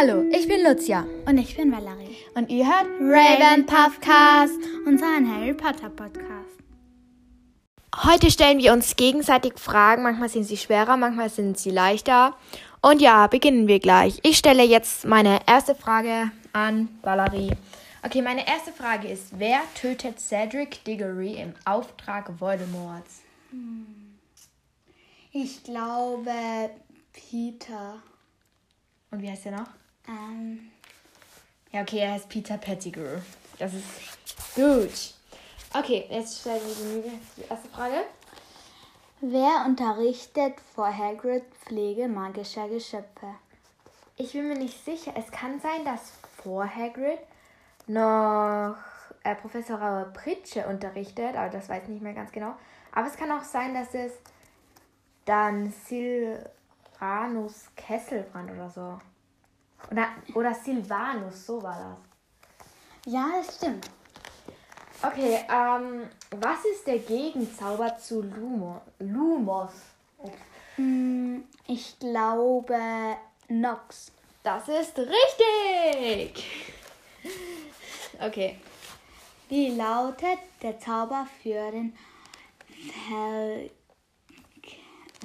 Hallo, ich bin Lucia. Und ich bin Valerie. Und ihr hört Raven Puffcast, unseren Harry Potter Podcast. Heute stellen wir uns gegenseitig Fragen. Manchmal sind sie schwerer, manchmal sind sie leichter. Und ja, beginnen wir gleich. Ich stelle jetzt meine erste Frage an Valerie. Okay, meine erste Frage ist, wer tötet Cedric Diggory im Auftrag Voldemorts? Ich glaube Peter. Und wie heißt er noch? Ähm, Ja, okay, er heißt Peter Pettigrew. Das ist gut. Okay, jetzt stellen wir die erste Frage. wer unterrichtet vor Hagrid Pflege magischer Geschöpfe? Ich bin mir nicht sicher. Es kann sein, dass vor Hagrid noch äh, Professor Pritsche unterrichtet, aber das weiß ich nicht mehr ganz genau. Aber es kann auch sein, dass es dann Silvanus Kesselbrand oder so. Oder, oder Silvanus, so war das. Ja, das stimmt. Okay, ähm, was ist der Gegenzauber zu Lumo, Lumos? Hm, Ich glaube Nox. Das ist richtig! Okay. Wie lautet der Zauber für den Ver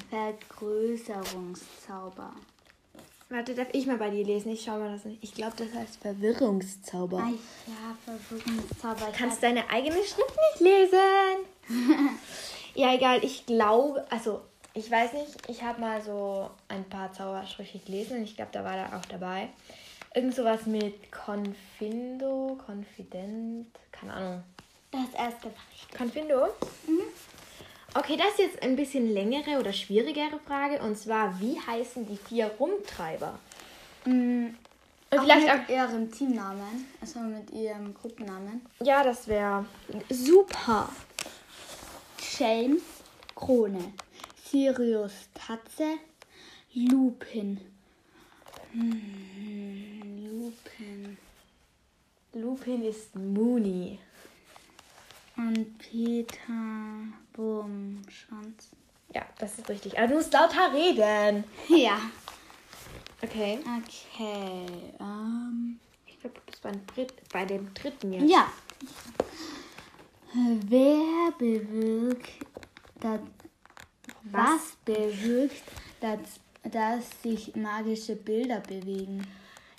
Vergrößerungszauber? Warte, darf ich mal bei dir lesen? Ich schau mal das nicht. Ich glaube, das heißt Verwirrungszauber. Ah ja, Verwirrungszauber. Ich Kannst deine eigene Schrift nicht lesen? ja, egal. Ich glaube, also ich weiß nicht. Ich habe mal so ein paar Zauberschriften gelesen und ich glaube, da war da auch dabei. Irgend sowas mit Confindo, Confident, keine Ahnung. das erste war richtig. Confindo? Okay, das ist jetzt ein bisschen längere oder schwierigere Frage. Und zwar, wie heißen die vier Rumtreiber? Mhm. Auch vielleicht mit auch. ihrem Teamnamen, also mit ihrem Gruppennamen. Ja, das wäre super. James Krone, Sirius Tatze, Lupin. Hm, Lupin. Lupin ist Mooney. Und Peter Wurmschwanz. Ja, das ist richtig. Aber du musst lauter reden. Ja. Okay. Okay. Ähm. Ich glaube, du bist Dritt, bei dem dritten jetzt. Ja. Wer bewirkt, dass, was bewirkt, dass, dass sich magische Bilder bewegen?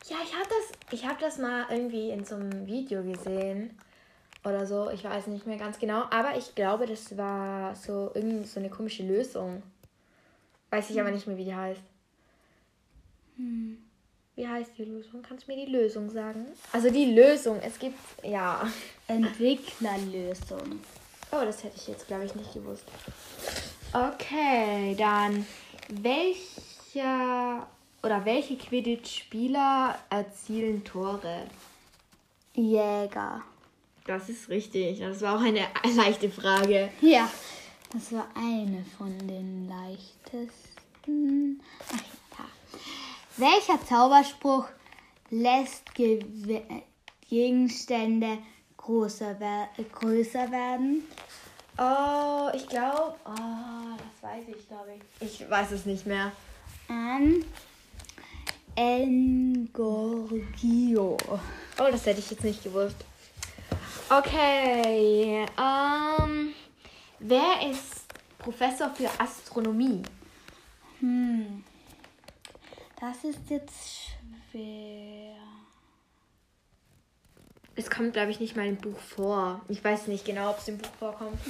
Ja, ich habe das, ich hab das mal irgendwie in so einem Video gesehen. Oder so. Ich weiß nicht mehr ganz genau. Aber ich glaube, das war so irgend so eine komische Lösung. Weiß ich aber nicht mehr, wie die heißt. Wie heißt die Lösung? Kannst du mir die Lösung sagen? Also die Lösung. Es gibt, ja. Entwicklerlösung. Oh, das hätte ich jetzt, glaube ich, nicht gewusst. Okay, dann welcher oder welche Quidditch-Spieler erzielen Tore? Jäger. Das ist richtig. Das war auch eine leichte Frage. Ja. Das war eine von den leichtesten. Ach ja. Welcher Zauberspruch lässt Ge Gegenstände größer, wer größer werden? Oh, ich glaube. Oh, das weiß ich, glaube ich. Ich weiß es nicht mehr. An Engorgio. Oh, das hätte ich jetzt nicht gewusst. Okay. Ähm, wer ist Professor für Astronomie? Hm. Das ist jetzt schwer. Es kommt, glaube ich, nicht mal im Buch vor. Ich weiß nicht genau, ob es im Buch vorkommt.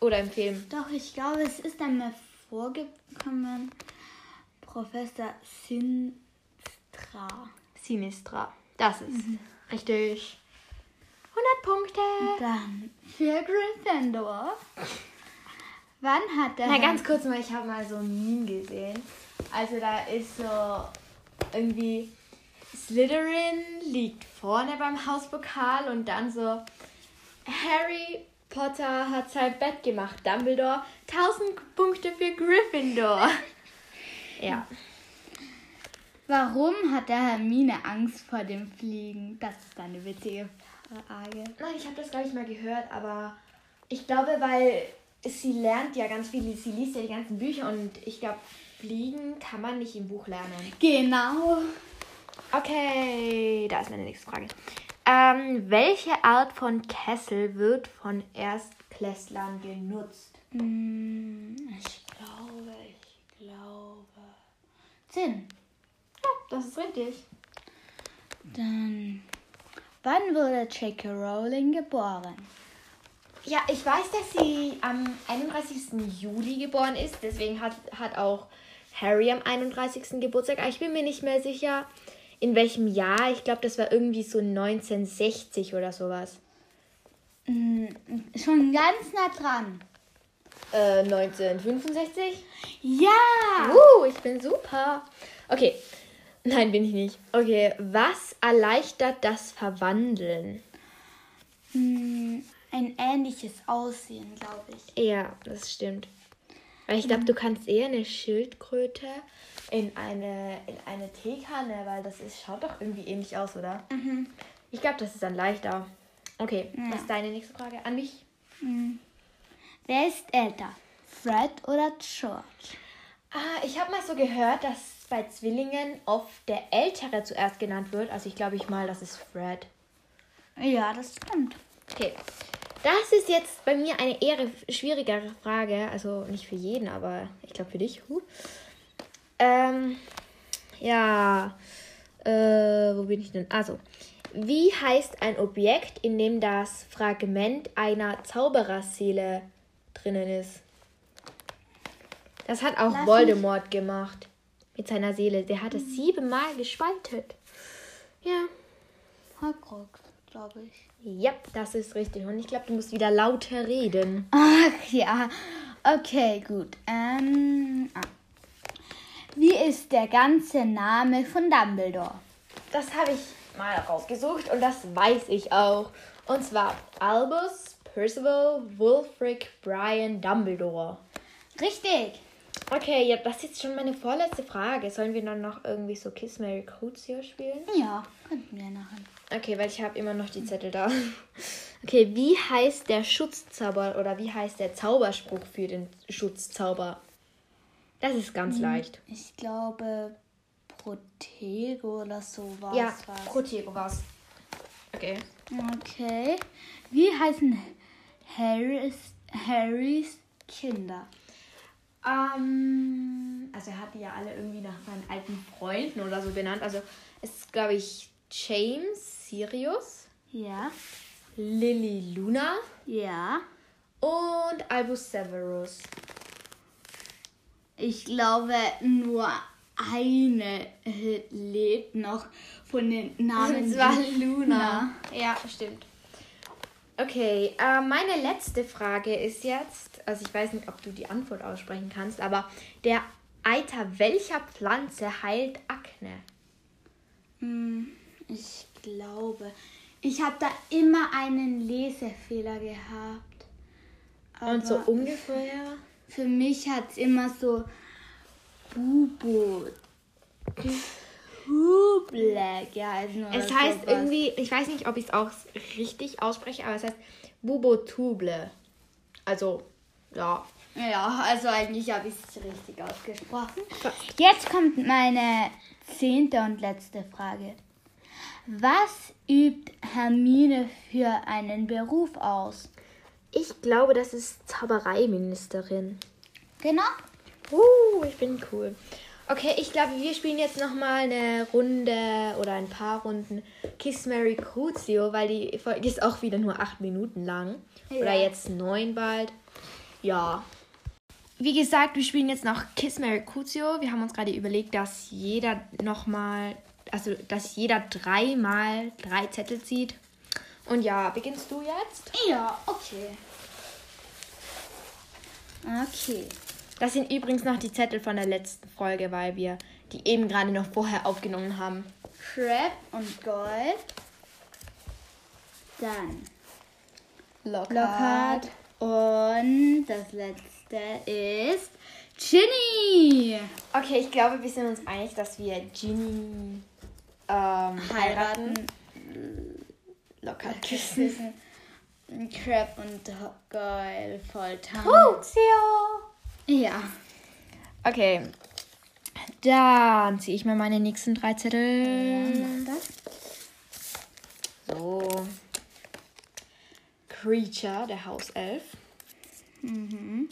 Oder im Film. Doch, ich glaube, es ist einmal vorgekommen. Professor Sinstra. Sinistra. Das ist richtig. 100 Punkte. Dann für Gryffindor. Wann hat der Na, ganz kurz mal, ich habe mal so ein Meme gesehen. Also da ist so irgendwie Slytherin liegt vorne beim Hauspokal und dann so Harry Potter hat sein Bett gemacht. Dumbledore 1000 Punkte für Gryffindor. Ja. Warum hat der Hermine Angst vor dem Fliegen? Das ist eine witzige Frage. Nein, ich habe das gar nicht mal gehört, aber ich glaube, weil sie lernt ja ganz viel, sie liest ja die ganzen Bücher und ich glaube, fliegen kann man nicht im Buch lernen. Genau. Okay, da ist meine nächste Frage. Ähm, welche Art von Kessel wird von Erstklässlern genutzt? Hm, ich glaube, ich glaube. Zehn. Ja, das ist richtig. Dann. Wann wurde J.K. Rowling geboren? Ja, ich weiß, dass sie am 31. Juli geboren ist. Deswegen hat, hat auch Harry am 31. Geburtstag. Aber ich bin mir nicht mehr sicher, in welchem Jahr. Ich glaube, das war irgendwie so 1960 oder sowas. Hm, schon ganz nah dran. Äh, 1965? Ja! Uh, ich bin super. Okay. Nein, bin ich nicht. Okay, was erleichtert das Verwandeln? Hm, ein ähnliches Aussehen, glaube ich. Ja, das stimmt. Weil ich glaube, du kannst eher eine Schildkröte in eine, in eine Teekanne, weil das ist, schaut doch irgendwie ähnlich aus, oder? Ich glaube, das ist dann leichter. Okay, was ist deine nächste Frage? An mich? Wer ist älter? Fred oder George? Ah, ich habe mal so gehört, dass bei Zwillingen oft der Ältere zuerst genannt wird. Also ich glaube ich mal, das ist Fred. Ja, das stimmt. Okay. Das ist jetzt bei mir eine eher schwierigere Frage. Also nicht für jeden, aber ich glaube für dich. Huh. Ähm, ja. Äh, wo bin ich denn? Also, wie heißt ein Objekt, in dem das Fragment einer Zaubererseele drinnen ist? Das hat auch Lass Voldemort gemacht. Mit seiner Seele. Der hat es siebenmal gespaltet. Ja. Horcrux, glaube ich. Ja, das ist richtig. Und ich glaube, du musst wieder lauter reden. Ach ja. Okay, gut. Ähm, ah. Wie ist der ganze Name von Dumbledore? Das habe ich mal rausgesucht und das weiß ich auch. Und zwar Albus Percival Wulfric Brian Dumbledore. Richtig. Okay, ja, das ist jetzt schon meine vorletzte Frage. Sollen wir dann noch irgendwie so Kiss Mary Crucio spielen? Ja, könnten wir nachher. Okay, weil ich habe immer noch die Zettel da. Okay, wie heißt der Schutzzauber oder wie heißt der Zauberspruch für den Schutzzauber? Das ist ganz leicht. Ich glaube, Protego oder sowas. Ja, war's. Protego war's. Okay. Okay. Wie heißen Harrys, Harrys Kinder? Ähm, also er hat die ja alle irgendwie nach seinen alten Freunden oder so benannt. Also es ist, glaube ich, James Sirius, Ja. Lily Luna Ja. und Albus Severus. Ich glaube, nur eine lebt noch von den Namen. Und zwar Luna. Ja, stimmt. Okay, äh, meine letzte Frage ist jetzt, also ich weiß nicht, ob du die Antwort aussprechen kannst, aber der Eiter welcher Pflanze heilt Akne? Hm, Ich glaube, ich habe da immer einen Lesefehler gehabt. Und so Aber ungefähr? Für mich hat es immer so Bubo. Huble geheißen. oder Es heißt sowas. irgendwie, ich weiß nicht, ob ich es auch richtig ausspreche, aber es heißt Bubotuble. Also, ja. Ja, also eigentlich habe ich es richtig ausgesprochen. Jetzt kommt meine zehnte und letzte Frage. Was übt Hermine für einen Beruf aus? Ich glaube, das ist Zaubereiministerin. Genau. Uh, ich bin cool. Okay, ich glaube, wir spielen jetzt nochmal eine Runde oder ein paar Runden Kiss Mary Crucio, weil die Folge ist auch wieder nur acht Minuten lang. Oder Ja. jetzt neun bald. Ja. Wie gesagt, wir spielen jetzt noch Kiss Mary Crucio. Wir haben uns gerade überlegt, dass jeder nochmal, also dass jeder dreimal drei Zettel zieht. Und ja, beginnst du jetzt? Ja, okay. Okay. Das sind übrigens noch die Zettel von der letzten Folge, weil wir die eben gerade noch vorher aufgenommen haben. Crab und Gold. Dann Lockhart. Und das letzte ist Ginny. Okay, ich glaube, wir sind uns einig, dass wir Ginny ähm, heiraten. Locker küssen. Crab und Gold voll tanzen. Crucio! Ja. Okay. Dann ziehe ich mal meine nächsten drei Zettel. Ja, So. Creature, der Hauself. Mhm.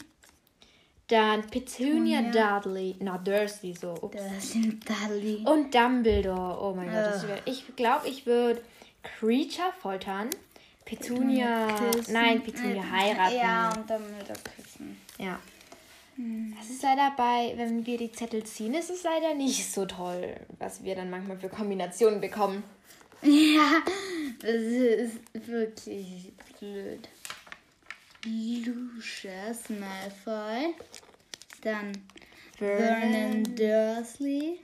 Dann Petunia Dudley. Na, Dursley so. Ups. Sind Dudley. Und Dumbledore. Oh mein Gott. Das Ugh. wär, ich glaube, ich würde Creature foltern. Petunia. Küssen. Nein, Petunia heiraten. Ja, und der küssen. Ja. Das ist leider bei, wenn wir die Zettel ziehen, ist es leider nicht so toll, was wir dann manchmal für Kombinationen bekommen. Ja, das ist wirklich blöd. Lucius Malfoy. Dann Vernon Dursley.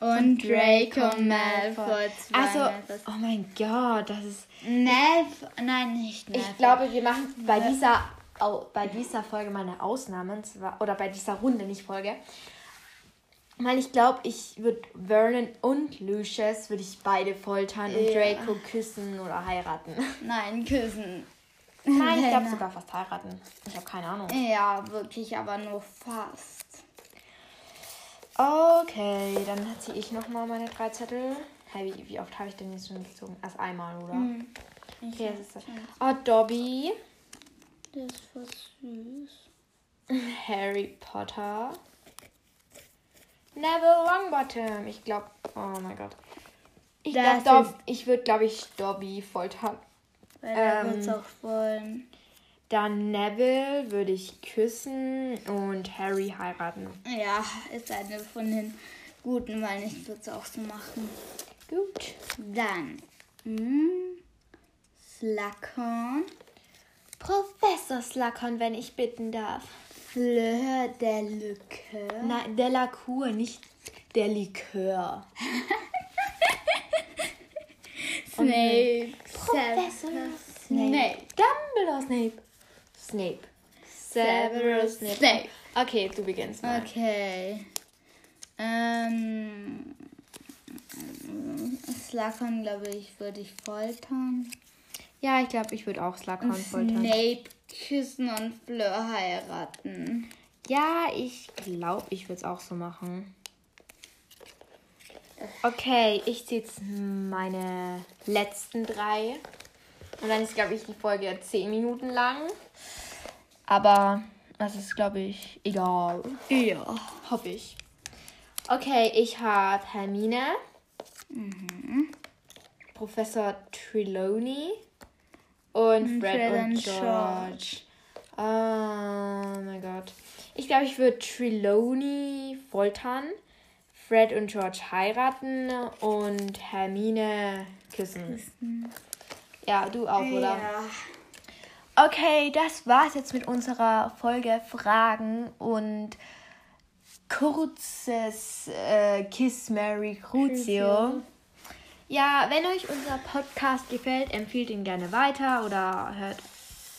Und Draco Malfoy. Also, was- oh mein Gott, das ist. Malfoy. Nein, nicht Malfoy. Ich glaube, wir machen bei dieser, au- bei dieser Folge mal eine Ausnahme. und zwar- Oder bei dieser Runde, nicht Folge. Weil ich glaube, ich würde Vernon und Lucius würde ich beide foltern und Ja. Draco küssen oder heiraten. Nein, küssen. Nein, ich glaube sogar fast heiraten. Ich habe keine Ahnung. Ja, wirklich, aber nur fast. Okay, dann ziehe ich nochmal meine drei Zettel. Hey, wie, wie oft habe ich denn jetzt schon gezogen? Erst einmal, oder? Ich Okay, das ist das. Oh, Dobby. Das ist voll süß. Harry Potter. Neville Longbottom. Ich glaube, oh mein Gott. Ich glaube, Dob ich würde, glaube ich, Dobby foltern. Weil er Ähm, wird's auch wollen. Dann Neville würde ich küssen und Harry heiraten. Ja, ist eine von den guten, weil ich würde es auch so machen. Gut. Dann. Hm, Slughorn. Professor Slughorn, wenn ich bitten darf. Fleur de Lücke. Nein, der Lacour, nicht der Likör. Snape. Professor Severus Snape. Dumbledore Snape. Snape. Severus Snape. Snape. Okay, du beginnst mal. Okay. Ähm. Slughorn, glaube ich, würde ich foltern. Ja, ich glaube, ich würde auch Slughorn foltern. Snape küssen und Fleur heiraten. Ja, ich glaube, ich würde es auch so machen. Okay, ich ziehe jetzt meine letzten drei. Und dann ist, glaube ich, die Folge 10 Minuten lang. Aber das ist, glaube ich, egal. Ja. Hoffe ich. Okay, ich habe Hermine. Professor Trelawney. Und Fred, Fred und und George. Oh mein Gott. Ich glaube, ich würde Trelawney foltern. Fred und George heiraten und Hermine küssen. Ja, du auch, oder? Ja. Okay, das war's jetzt mit unserer Folge Fragen und kurzes äh, Kiss Mary Crucio. Ja, wenn euch unser Podcast gefällt, empfiehlt ihn gerne weiter oder hört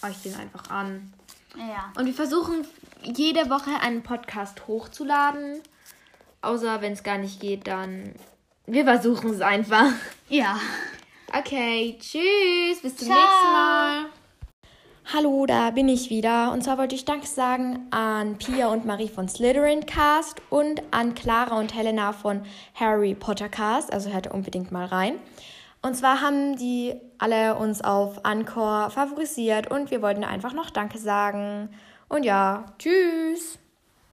euch den einfach an. Ja. Und wir versuchen jede Woche einen Podcast hochzuladen. Außer wenn es gar nicht geht, dann wir versuchen es einfach. Ja. Okay, tschüss, bis zum Ciao. nächsten Mal. Hallo, da bin ich wieder. Und zwar wollte ich Danke sagen an Pia und Marie von Slytherin Cast und an Clara und Helena von Harry Potter Cast. Also hört unbedingt mal rein. Und zwar haben die alle uns auf Anchor favorisiert und wir wollten einfach noch Danke sagen. Und ja, tschüss.